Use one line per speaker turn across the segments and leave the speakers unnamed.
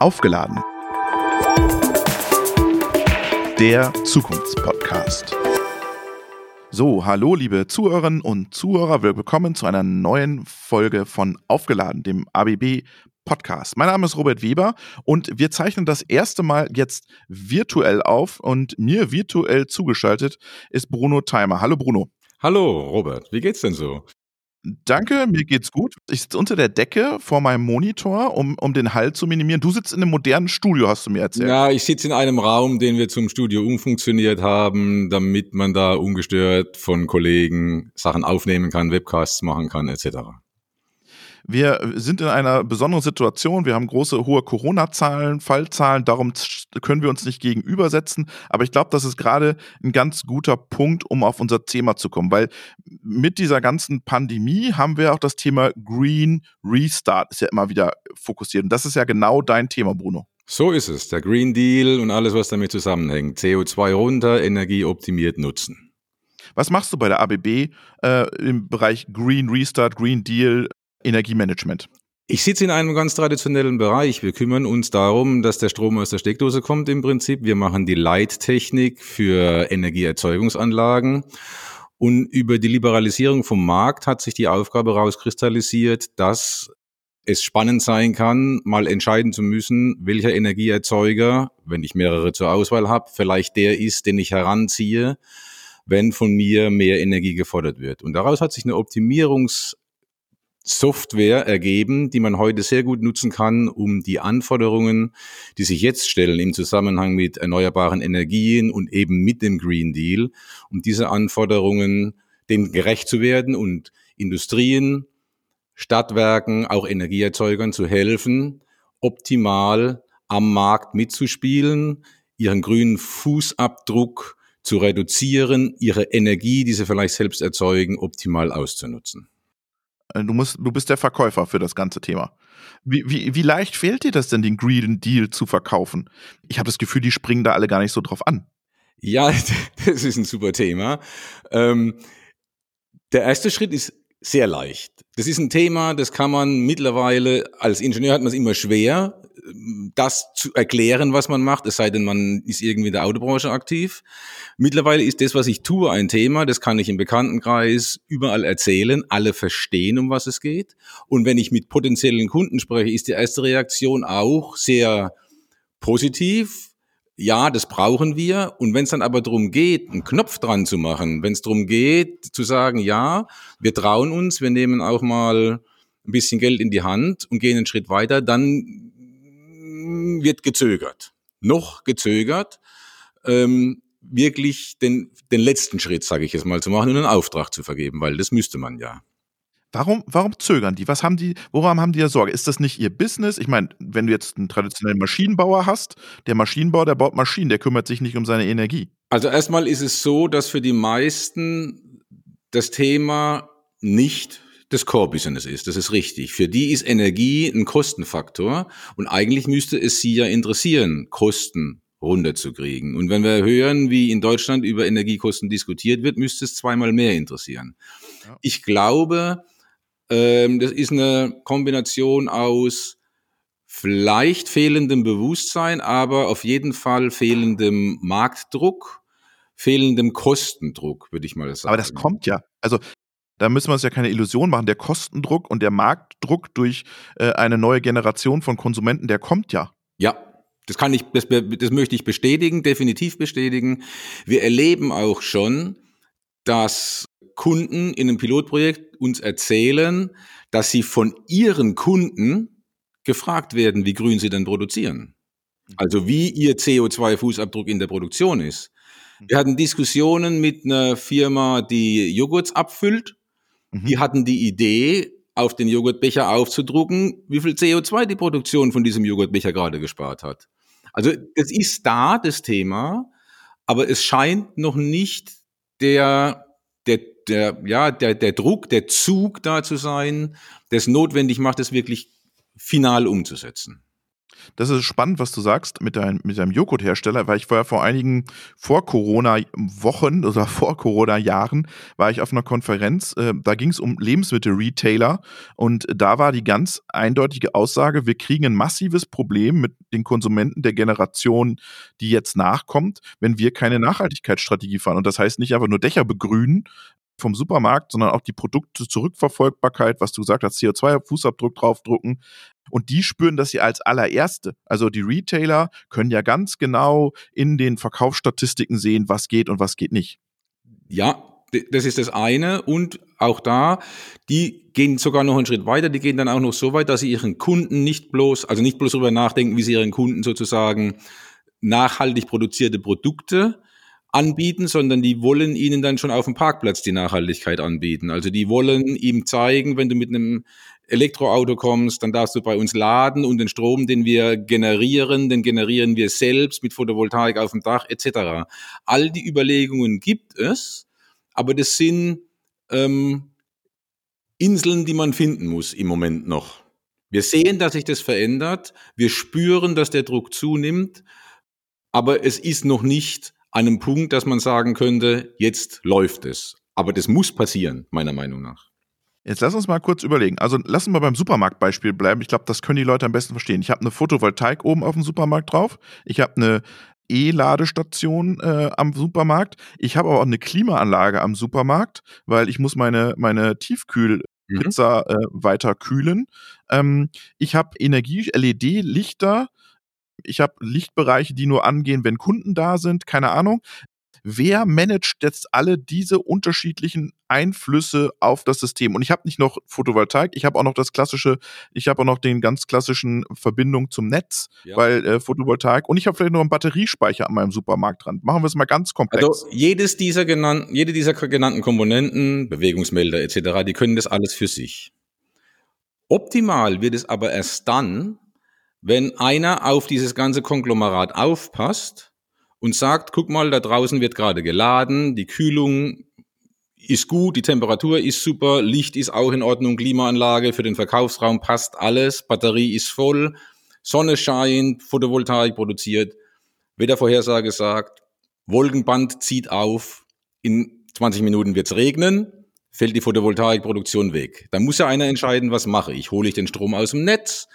Aufgeladen. Der Zukunftspodcast. So, hallo liebe Zuhörerinnen und Zuhörer, willkommen zu einer neuen Folge von Aufgeladen, dem ABB Podcast. Mein Name ist Robert Weber und wir zeichnen das erste Mal jetzt virtuell auf und mir virtuell zugeschaltet ist Bruno Timer. Hallo Bruno.
Hallo Robert, wie geht's denn so?
Danke, mir geht's gut. Ich sitze unter der Decke vor meinem Monitor, um, um den Hall zu minimieren. Du sitzt in einem modernen Studio, hast du mir erzählt.
Ja, ich sitze in einem Raum, den wir zum Studio umfunktioniert haben, damit man da ungestört von Kollegen Sachen aufnehmen kann, Webcasts machen kann, etc.
Wir sind in einer besonderen Situation. Wir haben große, hohe Corona-Zahlen, Fallzahlen. Darum können wir uns nicht gegenübersetzen. Aber ich glaube, das ist gerade ein ganz guter Punkt, um auf unser Thema zu kommen. Weil mit dieser ganzen Pandemie haben wir auch das Thema Green Restart ist ja immer wieder fokussiert. Und das ist ja genau dein Thema, Bruno.
So ist es. Der Green Deal und alles, was damit zusammenhängt. CO2 runter, Energie optimiert nutzen.
Was machst du bei der ABB äh, im Bereich Green Restart, Green Deal? Energiemanagement?
Ich sitze in einem ganz traditionellen Bereich. Wir kümmern uns darum, dass der Strom aus der Steckdose kommt im Prinzip. Wir machen die Leittechnik für Energieerzeugungsanlagen. Und über die Liberalisierung vom Markt hat sich die Aufgabe rauskristallisiert, dass es spannend sein kann, mal entscheiden zu müssen, welcher Energieerzeuger, wenn ich mehrere zur Auswahl habe, vielleicht der ist, den ich heranziehe, wenn von mir mehr Energie gefordert wird. Und daraus hat sich eine Optimierungs Software ergeben, die man heute sehr gut nutzen kann, um die Anforderungen, die sich jetzt stellen im Zusammenhang mit erneuerbaren Energien und eben mit dem Green Deal, um diese Anforderungen dem gerecht zu werden und Industrien, Stadtwerken, auch Energieerzeugern zu helfen, optimal am Markt mitzuspielen, ihren grünen Fußabdruck zu reduzieren, ihre Energie, die sie vielleicht selbst erzeugen, optimal auszunutzen.
Äh, du, musst, du bist der Verkäufer für das ganze Thema. Wie, wie, wie leicht fehlt dir das denn, den Green Deal zu verkaufen? Ich habe das Gefühl, die springen da alle gar nicht so drauf an.
Ja, das ist ein super Thema. Ähm, der erste Schritt ist sehr leicht. Das ist ein Thema, das kann man mittlerweile, als Ingenieur hat man es immer schwer, das zu erklären, was man macht, es sei denn, man ist irgendwie in der Autobranche aktiv. Mittlerweile ist das, was ich tue, ein Thema, das kann ich im Bekanntenkreis überall erzählen, alle verstehen, um was es geht. Und wenn ich mit potenziellen Kunden spreche, ist die erste Reaktion auch sehr positiv. Ja, das brauchen wir. Und wenn es dann aber darum geht, einen Knopf dran zu machen, wenn es darum geht, zu sagen, ja, wir trauen uns, wir nehmen auch mal ein bisschen Geld in die Hand und gehen einen Schritt weiter, dann wird gezögert. Noch gezögert, ähm, wirklich den, den letzten Schritt, sage ich jetzt mal, zu machen und einen Auftrag zu vergeben, weil das müsste man ja.
Warum, warum zögern die? Was haben die, woran haben die ja Sorge? Ist das nicht ihr Business? Ich meine, wenn du jetzt einen traditionellen Maschinenbauer hast, der Maschinenbauer, der baut Maschinen, der kümmert sich nicht um seine Energie.
Also erstmal ist es so, dass für die meisten das Thema nicht das Core-Business ist. Das ist richtig. Für die ist Energie ein Kostenfaktor und eigentlich müsste es sie ja interessieren, Kosten runterzukriegen. Und wenn wir hören, wie in Deutschland über Energiekosten diskutiert wird, müsste es zweimal mehr interessieren. Ja. Ich glaube, ähm, das ist eine Kombination aus vielleicht fehlendem Bewusstsein, aber auf jeden Fall fehlendem Marktdruck, fehlendem Kostendruck, würde ich mal sagen.
Aber das kommt ja. Also da müssen wir uns ja keine Illusion machen. Der Kostendruck und der Marktdruck durch äh, eine neue Generation von Konsumenten, der kommt ja.
Ja, das kann ich, das, das möchte ich bestätigen, definitiv bestätigen. Wir erleben auch schon, dass Kunden in einem Pilotprojekt uns erzählen, dass sie von ihren Kunden gefragt werden, wie grün sie denn produzieren. Also wie ihr CO2-Fußabdruck in der Produktion ist. Wir hatten Diskussionen mit einer Firma, die Joghurts abfüllt Mhm. Die hatten die Idee, auf den Joghurtbecher aufzudrucken, wie viel CO2 die Produktion von diesem Joghurtbecher gerade gespart hat. Also es ist da, das Thema, aber es scheint noch nicht der, der, der, ja, der, der Druck, der Zug da zu sein, der es notwendig macht, es wirklich final umzusetzen.
Das ist spannend, was du sagst mit, dein, mit deinem Joghurthersteller, weil ich war ja vor einigen vor Corona-Wochen oder vor Corona-Jahren war ich auf einer Konferenz, äh, da ging es um Lebensmittel-Retailer und da war die ganz eindeutige Aussage, wir kriegen ein massives Problem mit den Konsumenten der Generation, die jetzt nachkommt, wenn wir keine Nachhaltigkeitsstrategie fahren. Und das heißt nicht einfach nur Dächer begrünen, vom Supermarkt, sondern auch die Produkte Zurückverfolgbarkeit, was du gesagt hast, CO2-Fußabdruck draufdrucken. Und die spüren das ja als allererste. Also die Retailer können ja ganz genau in den Verkaufsstatistiken sehen, was geht und was geht nicht.
Ja, das ist das eine. Und auch da, die gehen sogar noch einen Schritt weiter. Die gehen dann auch noch so weit, dass sie ihren Kunden nicht bloß, also nicht bloß darüber nachdenken, wie sie ihren Kunden sozusagen nachhaltig produzierte Produkte anbieten, sondern die wollen ihnen dann schon auf dem Parkplatz die Nachhaltigkeit anbieten. Also die wollen ihm zeigen, wenn du mit einem Elektroauto kommst, dann darfst du bei uns laden und den Strom, den wir generieren, den generieren wir selbst mit Photovoltaik auf dem Dach etc. All die Überlegungen gibt es, aber das sind ähm, Inseln, die man finden muss im Moment noch. Wir sehen, dass sich das verändert, wir spüren, dass der Druck zunimmt, aber es ist noch nicht an einem Punkt, dass man sagen könnte, jetzt läuft es. Aber das muss passieren, meiner Meinung nach.
Jetzt lass uns mal kurz überlegen. Also lass uns mal beim Supermarktbeispiel bleiben. Ich glaube, das können die Leute am besten verstehen. Ich habe eine Photovoltaik oben auf dem Supermarkt drauf. Ich habe eine E-Ladestation äh, am Supermarkt. Ich habe aber auch eine Klimaanlage am Supermarkt, weil ich muss meine, meine Tiefkühlpizza mhm. äh, weiter kühlen. Ähm, ich habe Energie-LED-Lichter ich habe Lichtbereiche, die nur angehen, wenn Kunden da sind, keine Ahnung. Wer managt jetzt alle diese unterschiedlichen Einflüsse auf das System? Und ich habe nicht noch Photovoltaik, ich habe auch noch das klassische, ich habe auch noch den ganz klassischen Verbindung zum Netz, ja. weil äh, Photovoltaik und ich habe vielleicht noch einen Batteriespeicher an meinem Supermarkt dran. Machen wir es mal ganz komplex.
Also jedes dieser genannten, jede dieser genannten Komponenten, Bewegungsmelder etc., die können das alles für sich. Optimal wird es aber erst dann, wenn einer auf dieses ganze Konglomerat aufpasst und sagt, guck mal, da draußen wird gerade geladen, die Kühlung ist gut, die Temperatur ist super, Licht ist auch in Ordnung, Klimaanlage für den Verkaufsraum passt alles, Batterie ist voll, Sonne scheint, Photovoltaik produziert, Wettervorhersage sagt, Wolkenband zieht auf, in 20 Minuten wird's regnen, fällt die Photovoltaikproduktion weg. Da muss ja einer entscheiden, was mache ich? Hole ich den Strom aus dem Netz?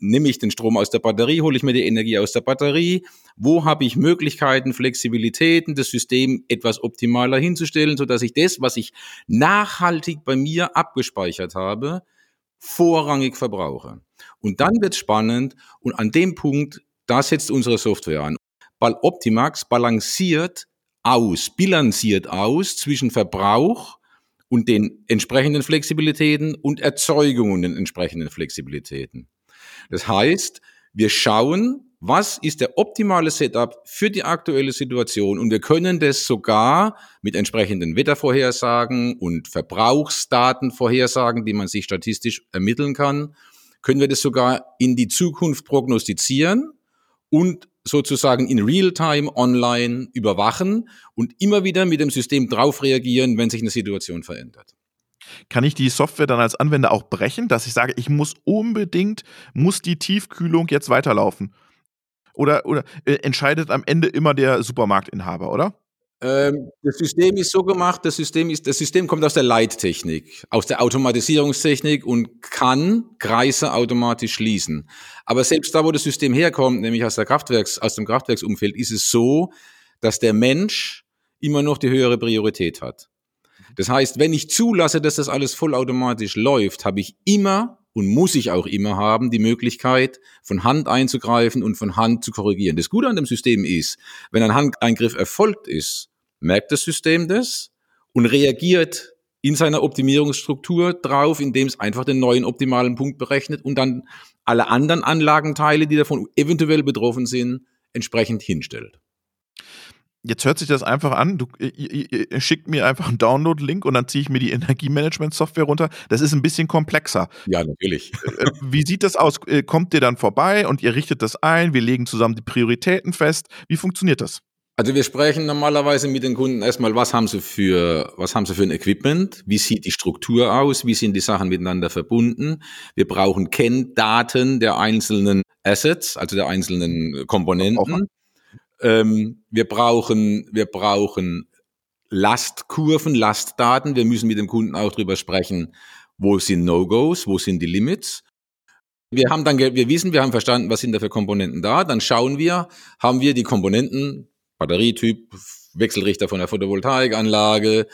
Nehme ich den Strom aus der Batterie, hole ich mir die Energie aus der Batterie, wo habe ich Möglichkeiten, Flexibilitäten, das System etwas optimaler hinzustellen, sodass ich das, was ich nachhaltig bei mir abgespeichert habe, vorrangig verbrauche. Und dann wird spannend und an dem Punkt, da setzt unsere Software an. Weil Optimax balanciert aus, bilanziert aus zwischen Verbrauch und den entsprechenden Flexibilitäten und Erzeugung und den entsprechenden Flexibilitäten. Das heißt, wir schauen, was ist der optimale Setup für die aktuelle Situation und wir können das sogar mit entsprechenden Wettervorhersagen und Verbrauchsdatenvorhersagen, die man sich statistisch ermitteln kann, können wir das sogar in die Zukunft prognostizieren und sozusagen in Realtime online überwachen und immer wieder mit dem System drauf reagieren, wenn sich eine Situation verändert.
Kann ich die Software dann als Anwender auch brechen, dass ich sage, ich muss unbedingt, muss die Tiefkühlung jetzt weiterlaufen? Oder, oder äh, entscheidet am Ende immer der Supermarktinhaber, oder?
Ähm, das System ist so gemacht, das System ist, das System kommt aus der Leittechnik, aus der Automatisierungstechnik und kann Kreise automatisch schließen. Aber selbst da, wo das System herkommt, nämlich aus der Kraftwerks, aus dem Kraftwerksumfeld, ist es so, dass der Mensch immer noch die höhere Priorität hat. Das heißt, wenn ich zulasse, dass das alles vollautomatisch läuft, habe ich immer und muss ich auch immer haben, die Möglichkeit, von Hand einzugreifen und von Hand zu korrigieren. Das Gute an dem System ist, wenn ein Handeingriff erfolgt ist, merkt das System das und reagiert in seiner Optimierungsstruktur drauf, indem es einfach den neuen optimalen Punkt berechnet und dann alle anderen Anlagenteile, die davon eventuell betroffen sind, entsprechend hinstellt
jetzt hört sich das einfach an. Du ihr, ihr schickt mir einfach einen Download-Link und dann ziehe ich mir die Energiemanagement-Software runter. Das ist ein bisschen komplexer.
Ja, natürlich.
Äh, wie sieht das aus? Äh, kommt ihr dann vorbei und ihr richtet das ein? Wir legen zusammen die Prioritäten fest. Wie funktioniert das?
Also wir sprechen normalerweise mit den Kunden erstmal, was haben sie für, was haben sie für ein Equipment? Wie sieht die Struktur aus? Wie sind die Sachen miteinander verbunden? Wir brauchen Kenndaten der einzelnen Assets, also der einzelnen Komponenten. Ähm, wir brauchen, wir brauchen Lastkurven, Lastdaten. Wir müssen mit dem Kunden auch drüber sprechen, wo sind No-Gos, wo sind die Limits. Wir haben dann, wir wissen, wir haben verstanden, was sind da für Komponenten da. Dann schauen wir, haben wir die Komponenten Batterietyp, Wechselrichter von der Photovoltaikanlage,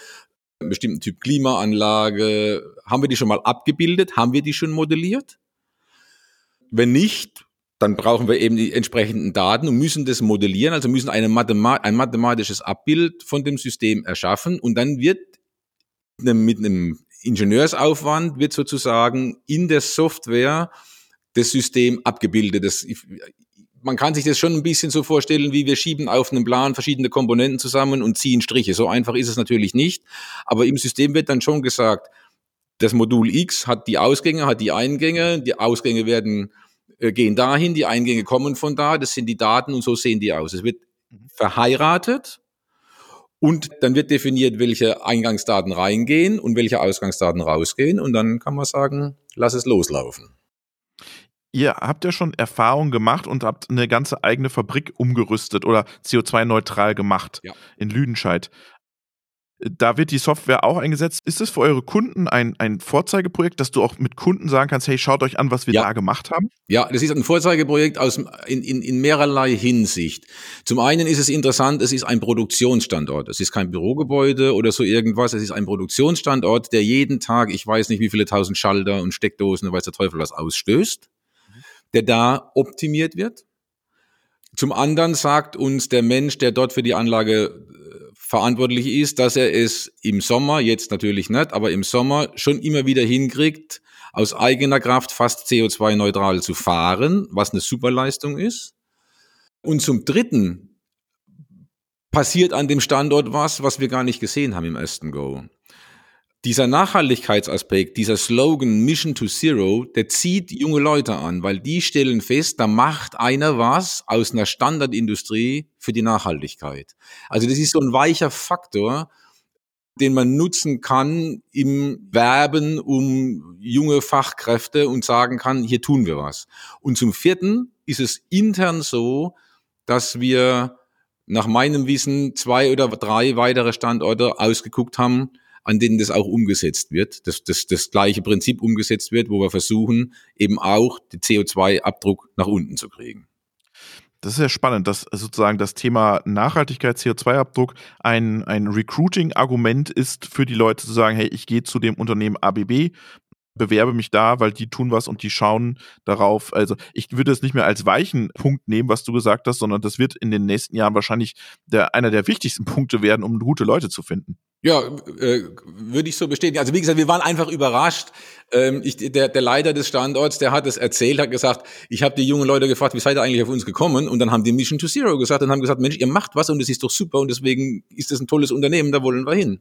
bestimmten Typ Klimaanlage. Haben wir die schon mal abgebildet? Haben wir die schon modelliert? Wenn nicht, dann brauchen wir eben die entsprechenden Daten und müssen das modellieren, also müssen Mathema ein mathematisches Abbild von dem System erschaffen und dann wird mit einem Ingenieursaufwand wird sozusagen in der Software das System abgebildet. Das, man kann sich das schon ein bisschen so vorstellen, wie wir schieben auf einem Plan verschiedene Komponenten zusammen und ziehen Striche. So einfach ist es natürlich nicht. Aber im System wird dann schon gesagt, das Modul X hat die Ausgänge, hat die Eingänge, die Ausgänge werden, äh, gehen dahin, die Eingänge kommen von da, das sind die Daten und so sehen die aus. Es wird verheiratet und dann wird definiert, welche Eingangsdaten reingehen und welche Ausgangsdaten rausgehen und dann kann man sagen, lass es loslaufen.
Ihr habt ja schon Erfahrung gemacht und habt eine ganze eigene Fabrik umgerüstet oder CO2-neutral gemacht ja. in Lüdenscheid. Da wird die Software auch eingesetzt. Ist es für eure Kunden ein, ein Vorzeigeprojekt, dass du auch mit Kunden sagen kannst, hey, schaut euch an, was wir ja. da gemacht haben?
Ja, das ist ein Vorzeigeprojekt aus, in, in, in mehrerlei Hinsicht. Zum einen ist es interessant, es ist ein Produktionsstandort. Es ist kein Bürogebäude oder so irgendwas. Es ist ein Produktionsstandort, der jeden Tag, ich weiß nicht, wie viele tausend Schalter und Steckdosen, weiß der Teufel was ausstößt der da optimiert wird. Zum anderen sagt uns der Mensch, der dort für die Anlage äh, verantwortlich ist, dass er es im Sommer, jetzt natürlich nicht, aber im Sommer schon immer wieder hinkriegt, aus eigener Kraft fast CO2-neutral zu fahren, was eine Superleistung ist. Und zum Dritten passiert an dem Standort was, was wir gar nicht gesehen haben im ersten Go dieser Nachhaltigkeitsaspekt, dieser Slogan Mission to Zero, der zieht junge Leute an, weil die stellen fest, da macht einer was aus einer Standardindustrie für die Nachhaltigkeit. Also das ist so ein weicher Faktor, den man nutzen kann im Werben um junge Fachkräfte und sagen kann, hier tun wir was. Und zum vierten ist es intern so, dass wir nach meinem Wissen zwei oder drei weitere Standorte ausgeguckt haben, an denen das auch umgesetzt wird, dass das, das gleiche Prinzip umgesetzt wird, wo wir versuchen, eben auch den CO2-Abdruck nach unten zu kriegen.
Das ist ja spannend, dass sozusagen das Thema Nachhaltigkeit, CO2-Abdruck ein, ein Recruiting-Argument ist für die Leute zu sagen, hey, ich gehe zu dem Unternehmen ABB, bewerbe mich da, weil die tun was und die schauen darauf. Also ich würde es nicht mehr als weichen Punkt nehmen, was du gesagt hast, sondern das wird in den nächsten Jahren wahrscheinlich der, einer der wichtigsten Punkte werden, um gute Leute zu finden.
Ja, äh, würde ich so bestätigen. Also wie gesagt, wir waren einfach überrascht. Ähm, ich, der, der Leiter des Standorts, der hat es erzählt, hat gesagt, ich habe die jungen Leute gefragt, wie seid ihr eigentlich auf uns gekommen? Und dann haben die Mission to Zero gesagt und haben gesagt, Mensch, ihr macht was und das ist doch super und deswegen ist das ein tolles Unternehmen, da wollen wir hin.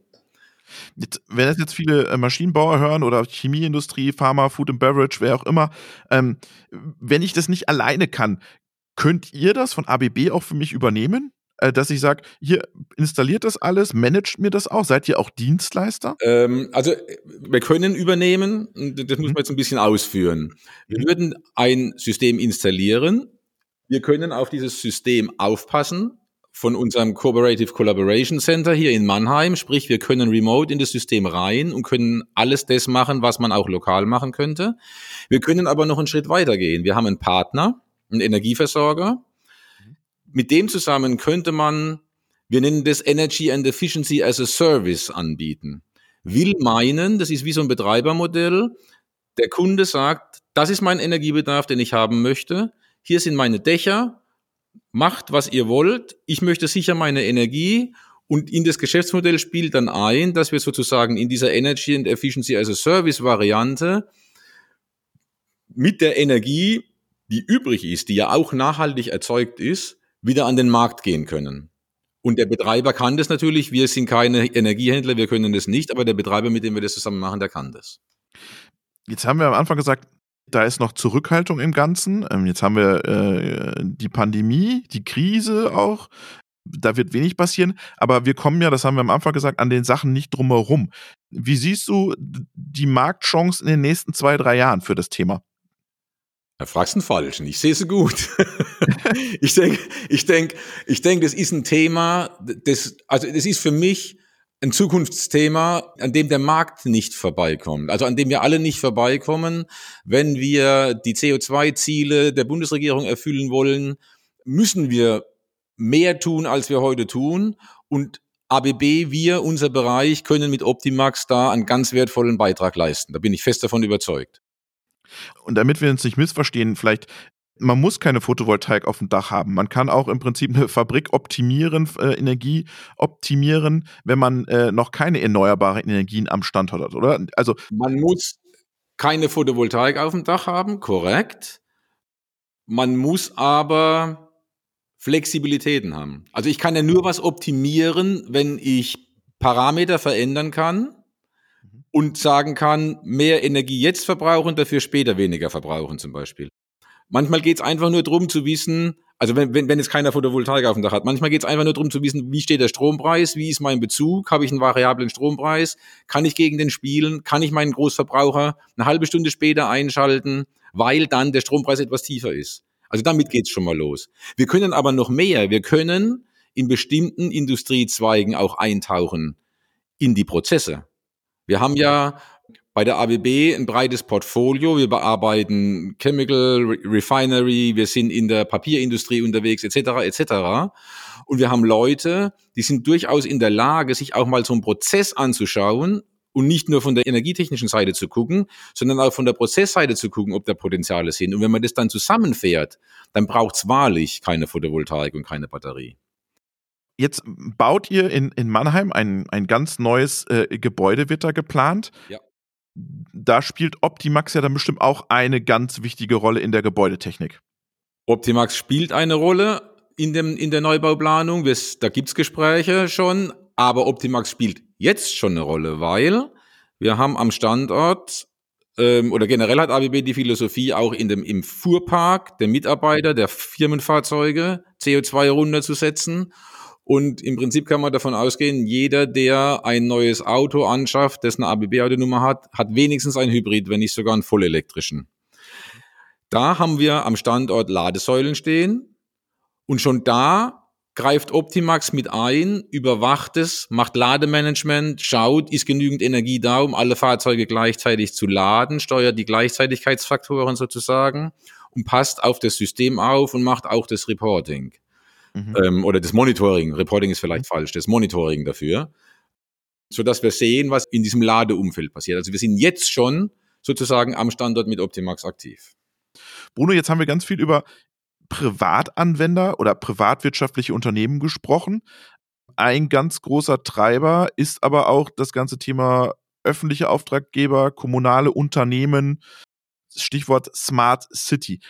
Jetzt, wenn das jetzt viele äh, Maschinenbauer hören oder Chemieindustrie, Pharma, Food and Beverage, wer auch immer, ähm, wenn ich das nicht alleine kann, könnt ihr das von ABB auch für mich übernehmen? Äh, dass ich sage, hier installiert das alles, managt mir das auch? Seid ihr auch Dienstleister?
Ähm, also wir können übernehmen, das muss man mhm. jetzt ein bisschen ausführen. Wir mhm. würden ein System installieren. Wir können auf dieses System aufpassen von unserem Cooperative Collaboration Center hier in Mannheim. Sprich, wir können remote in das System rein und können alles das machen, was man auch lokal machen könnte. Wir können aber noch einen Schritt weiter gehen. Wir haben einen Partner, einen Energieversorger, mit dem zusammen könnte man, wir nennen das Energy and Efficiency as a Service anbieten. Will meinen, das ist wie so ein Betreibermodell. Der Kunde sagt, das ist mein Energiebedarf, den ich haben möchte. Hier sind meine Dächer. Macht, was ihr wollt. Ich möchte sicher meine Energie und in das Geschäftsmodell spielt dann ein, dass wir sozusagen in dieser Energy and Efficiency as a Service Variante mit der Energie, die übrig ist, die ja auch nachhaltig erzeugt ist, wieder an den Markt gehen können. Und der Betreiber kann das natürlich. Wir sind keine Energiehändler, wir können das nicht, aber der Betreiber, mit dem wir das zusammen machen, der kann das.
Jetzt haben wir am Anfang gesagt, da ist noch Zurückhaltung im Ganzen. Ähm, jetzt haben wir äh, die Pandemie, die Krise auch. da wird wenig passieren, aber wir kommen ja, das haben wir am Anfang gesagt, an den Sachen nicht drumherum. Wie siehst du die Marktchancen in den nächsten zwei, drei Jahren für das Thema?
Da fragst einen Falschen. Ich sehe sie gut. ich denke, ich denke, ich denke, das ist ein Thema, das, also das ist für mich ein Zukunftsthema, an dem der Markt nicht vorbeikommt. Also an dem wir alle nicht vorbeikommen. Wenn wir die CO2-Ziele der Bundesregierung erfüllen wollen, müssen wir mehr tun, als wir heute tun. Und ABB, wir, unser Bereich, können mit Optimax da einen ganz wertvollen Beitrag leisten. Da bin ich fest davon überzeugt.
Und damit wir uns nicht missverstehen, vielleicht man muss keine Photovoltaik auf dem Dach haben. Man kann auch im Prinzip eine Fabrik optimieren, äh, Energie optimieren, wenn man äh, noch keine erneuerbaren Energien am Standort hat, oder?
Also man muss keine Photovoltaik auf dem Dach haben, korrekt. Man muss aber Flexibilitäten haben. Also ich kann ja nur was optimieren, wenn ich Parameter verändern kann und sagen kann, mehr Energie jetzt verbrauchen, dafür später weniger verbrauchen zum Beispiel. Manchmal geht es einfach nur darum zu wissen, also wenn, wenn, wenn jetzt keiner Photovoltaik auf dem Dach hat, manchmal geht es einfach nur darum zu wissen, wie steht der Strompreis, wie ist mein Bezug, habe ich einen variablen Strompreis, kann ich gegen den spielen, kann ich meinen Großverbraucher eine halbe Stunde später einschalten, weil dann der Strompreis etwas tiefer ist. Also damit geht's schon mal los. Wir können aber noch mehr. Wir können in bestimmten Industriezweigen auch eintauchen in die Prozesse. Wir haben ja bei der ABB ein breites Portfolio. Wir bearbeiten Chemical, Refinery, wir sind in der Papierindustrie unterwegs, etc., etc. Und wir haben Leute, die sind durchaus in der Lage, sich auch mal so einen Prozess anzuschauen und nicht nur von der energietechnischen Seite zu gucken, sondern auch von der Prozessseite zu gucken, ob da Potenziale sind. Und wenn man das dann zusammenfährt, dann braucht es wahrlich keine Photovoltaik und keine Batterie.
Jetzt baut ihr in, in Mannheim ein, ein ganz neues äh, Gebäude, wird da geplant. Ja. Da spielt Optimax ja dann bestimmt auch eine ganz wichtige Rolle in der Gebäudetechnik.
Optimax spielt eine Rolle in, dem, in der Neubauplanung. Wir, da gibt es Gespräche schon, aber Optimax spielt jetzt schon eine Rolle, weil wir haben am Standort ähm, oder generell hat ABB die Philosophie, auch in dem, im Fuhrpark der Mitarbeiter, der Firmenfahrzeuge CO2 runterzusetzen und im Prinzip kann man davon ausgehen, jeder, der ein neues Auto anschafft, das eine ABB-Autonummer hat, hat wenigstens ein Hybrid, wenn nicht sogar einen vollelektrischen. Da haben wir am Standort Ladesäulen stehen und schon da greift Optimax mit ein, überwacht es, macht Lademanagement, schaut, ist genügend Energie da, um alle Fahrzeuge gleichzeitig zu laden, steuert die Gleichzeitigkeitsfaktoren sozusagen und passt auf das System auf und macht auch das Reporting. Mhm. Ähm, oder das Monitoring. Reporting ist vielleicht mhm. falsch, das Monitoring dafür. Sodass wir sehen, was in diesem Ladeumfeld passiert. Also wir sind jetzt schon sozusagen am Standort mit Optimax aktiv.
Bruno, jetzt haben wir ganz viel über Privatanwender oder privatwirtschaftliche Unternehmen gesprochen. Ein ganz großer Treiber ist aber auch das ganze Thema öffentliche Auftraggeber, kommunale Unternehmen, Stichwort Smart City.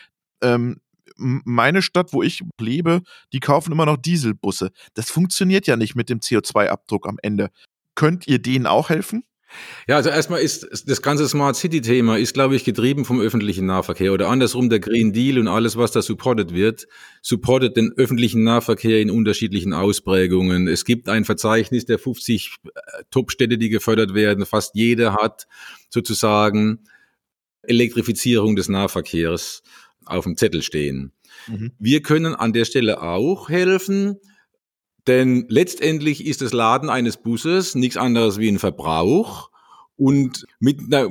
Ähm, meine Stadt, wo ich lebe, die kaufen immer noch Dieselbusse. Das funktioniert ja nicht mit dem CO2-Abdruck am Ende. Könnt ihr denen auch helfen?
Ja, also erstmal ist das ganze Smart City Thema ist, glaube ich, getrieben vom öffentlichen Nahverkehr oder andersrum der Green Deal und alles, was da supportet wird, supportet den öffentlichen Nahverkehr in unterschiedlichen Ausprägungen. Es gibt ein Verzeichnis der 50 äh, Top-Städte, die gefördert werden. Fast jede hat sozusagen Elektrifizierung des Nahverkehrs auf dem Zettel stehen. Mhm. Wir können an der Stelle auch helfen, denn letztendlich ist das Laden eines Busses nichts anderes wie ein Verbrauch und mit einer,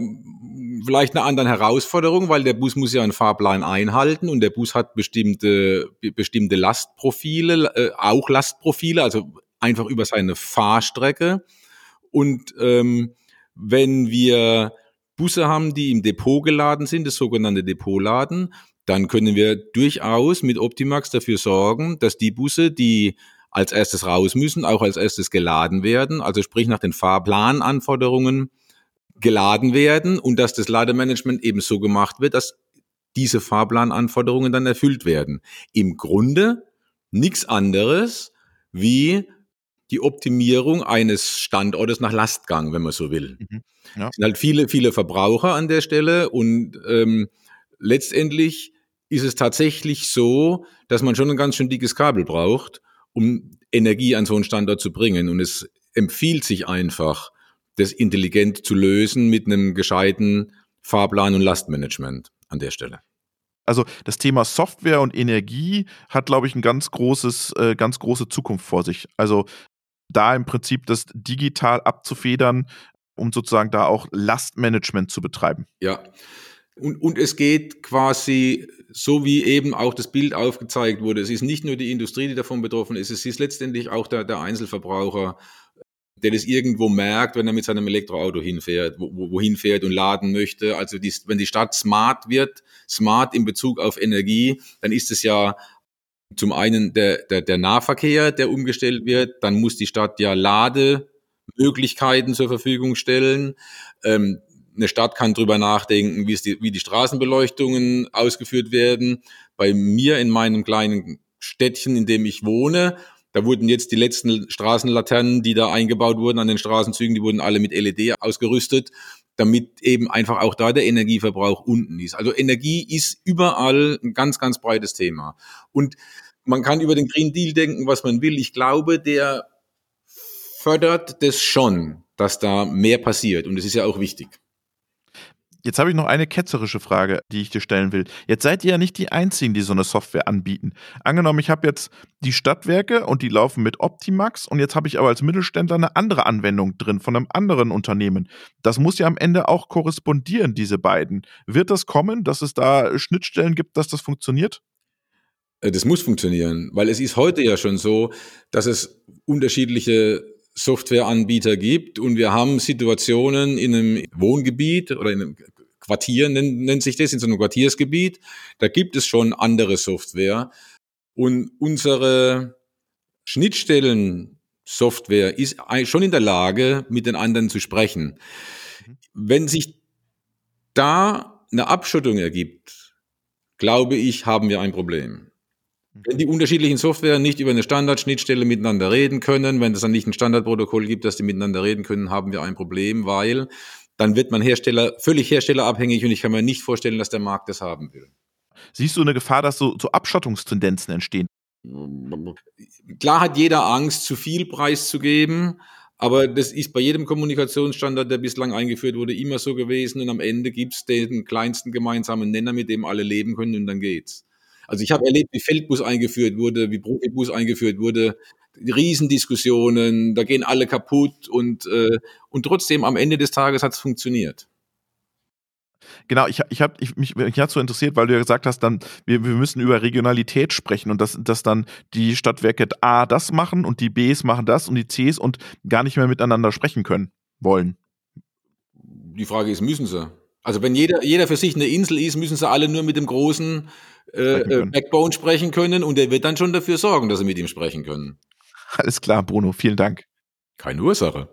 vielleicht einer anderen Herausforderung, weil der Bus muss ja einen Fahrplan einhalten und der Bus hat bestimmte, bestimmte Lastprofile, äh, auch Lastprofile, also einfach über seine Fahrstrecke. Und ähm, wenn wir Busse haben, die im Depot geladen sind, das sogenannte Depotladen, dann können wir durchaus mit Optimax dafür sorgen, dass die Busse, die als erstes raus müssen, auch als erstes geladen werden, also sprich nach den Fahrplananforderungen geladen werden und dass das Lademanagement eben so gemacht wird, dass diese Fahrplananforderungen dann erfüllt werden. Im Grunde nichts anderes wie die Optimierung eines Standortes nach Lastgang, wenn man so will. Mhm. Ja. Es sind halt viele, viele Verbraucher an der Stelle und ähm, letztendlich ist es tatsächlich so, dass man schon ein ganz schön dickes Kabel braucht, um Energie an so einen Standort zu bringen. Und es empfiehlt sich einfach, das intelligent zu lösen mit einem gescheiten Fahrplan und Lastmanagement an der Stelle.
Also das Thema Software und Energie hat, glaube ich, ein ganz großes, äh, ganz große Zukunft vor sich. Also da im Prinzip das digital abzufedern, um sozusagen da auch Lastmanagement zu betreiben.
Ja. Und, und es geht quasi so, wie eben auch das Bild aufgezeigt wurde. Es ist nicht nur die Industrie, die davon betroffen ist, es ist letztendlich auch der, der Einzelverbraucher, der das irgendwo merkt, wenn er mit seinem Elektroauto hinfährt, wo, wohin fährt und laden möchte. Also die, wenn die Stadt smart wird, smart in Bezug auf Energie, dann ist es ja zum einen der, der, der Nahverkehr, der umgestellt wird, dann muss die Stadt ja Lademöglichkeiten zur Verfügung stellen. Ähm, eine Stadt kann drüber nachdenken, wie, es die, wie die Straßenbeleuchtungen ausgeführt werden. Bei mir in meinem kleinen Städtchen, in dem ich wohne, da wurden jetzt die letzten Straßenlaternen, die da eingebaut wurden an den Straßenzügen, die wurden alle mit LED ausgerüstet, damit eben einfach auch da der Energieverbrauch unten ist. Also Energie ist überall ein ganz, ganz breites Thema. Und man kann über den Green Deal denken, was man will. Ich glaube, der fördert das schon, dass da mehr passiert. Und das ist ja auch wichtig.
Jetzt habe ich noch eine ketzerische Frage, die ich dir stellen will. Jetzt seid ihr ja nicht die Einzigen, die so eine Software anbieten. Angenommen, ich habe jetzt die Stadtwerke und die laufen mit Optimax und jetzt habe ich aber als Mittelständler eine andere Anwendung drin von einem anderen Unternehmen. Das muss ja am Ende auch korrespondieren, diese beiden. Wird das kommen, dass es da Schnittstellen gibt, dass das funktioniert?
Äh, das muss funktionieren, weil es ist heute ja schon so, dass es unterschiedliche Softwareanbieter gibt und wir haben Situationen in einem Wohngebiet oder in einem Quartier nennt, nennt sich das, in so einem Quartiersgebiet, da gibt es schon andere Software und unsere Schnittstellen-Software ist schon in der Lage, mit den anderen zu sprechen. Mhm. Wenn sich da eine Abschottung ergibt, glaube ich, haben wir ein Problem. Wenn die unterschiedlichen Software nicht über eine Standardschnittstelle miteinander reden können, wenn es dann nicht ein Standardprotokoll gibt, dass die miteinander reden können, haben wir ein Problem, weil dann wird man Hersteller völlig herstellerabhängig und ich kann mir nicht vorstellen, dass der Markt das haben will.
Siehst du eine Gefahr, dass so, so Abschottungstendenzen entstehen?
Klar hat jeder Angst, zu viel preiszugeben, aber das ist bei jedem Kommunikationsstandard, der bislang eingeführt wurde, immer so gewesen und am Ende gibt es den kleinsten gemeinsamen Nenner, mit dem alle leben können und dann geht's. Also ich habe erlebt, wie Feldbus eingeführt wurde, wie Profibus eingeführt wurde, Riesendiskussionen, da gehen alle kaputt und, äh, und trotzdem am Ende des Tages hat es funktioniert.
Genau, ich, ich habe ich, mich, mich hat so interessiert, weil du ja gesagt hast, dann wir, wir müssen über Regionalität sprechen und dass, dass dann die Stadtwerke A das machen und die Bs machen das und die Cs und gar nicht mehr miteinander sprechen können wollen.
Die Frage ist, müssen sie? Also wenn jeder, jeder für sich eine Insel ist, müssen sie alle nur mit dem großen äh, äh Backbone sprechen können und der wird dann schon dafür sorgen, dass sie mit ihm sprechen können.
Alles klar, Bruno, vielen Dank.
Keine Ursache.